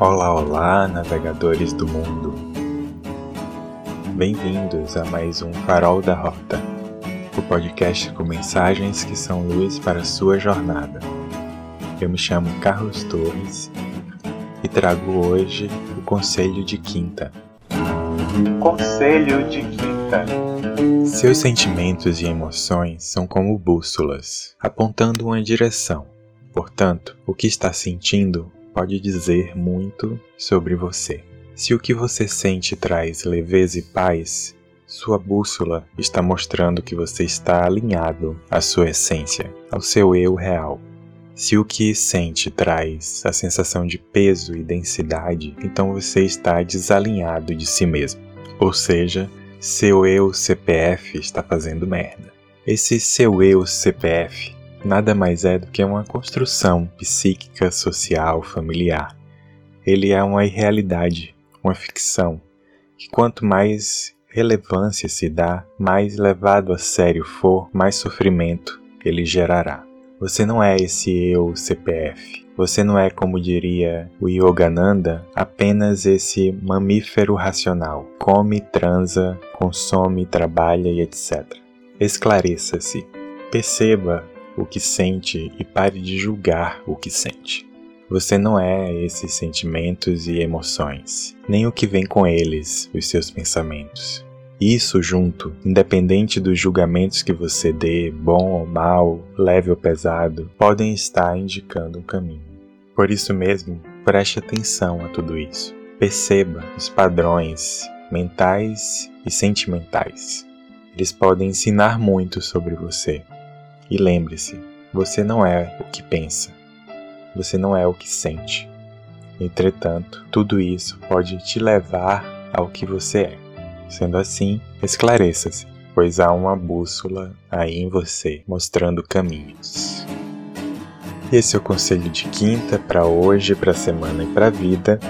Olá, olá, navegadores do mundo. Bem-vindos a mais um Farol da Rota, o podcast com mensagens que são luz para a sua jornada. Eu me chamo Carlos Torres e trago hoje o Conselho de Quinta. Conselho de Quinta. Seus sentimentos e emoções são como bússolas, apontando uma direção. Portanto, o que está sentindo pode dizer muito sobre você. Se o que você sente traz leveza e paz, sua bússola está mostrando que você está alinhado à sua essência, ao seu eu real. Se o que sente traz a sensação de peso e densidade, então você está desalinhado de si mesmo. Ou seja, seu eu CPF está fazendo merda. Esse seu eu CPF nada mais é do que uma construção psíquica, social, familiar. Ele é uma irrealidade, uma ficção, que quanto mais relevância se dá, mais levado a sério for, mais sofrimento ele gerará. Você não é esse eu CPF. Você não é, como diria o Yogananda, apenas esse mamífero racional. Come, transa, consome, trabalha e etc. Esclareça-se. Perceba o que sente e pare de julgar o que sente. Você não é esses sentimentos e emoções, nem o que vem com eles, os seus pensamentos. Isso junto, independente dos julgamentos que você dê, bom ou mal, leve ou pesado, podem estar indicando um caminho. Por isso mesmo, preste atenção a tudo isso. Perceba os padrões mentais e sentimentais. Eles podem ensinar muito sobre você. E lembre-se, você não é o que pensa, você não é o que sente. Entretanto, tudo isso pode te levar ao que você é. Sendo assim, esclareça-se, pois há uma bússola aí em você mostrando caminhos. Esse é o conselho de quinta para hoje, para a semana e para a vida.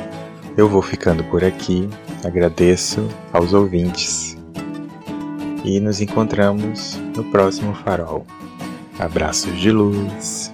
Eu vou ficando por aqui. Agradeço aos ouvintes e nos encontramos no próximo farol. Abraços de luz.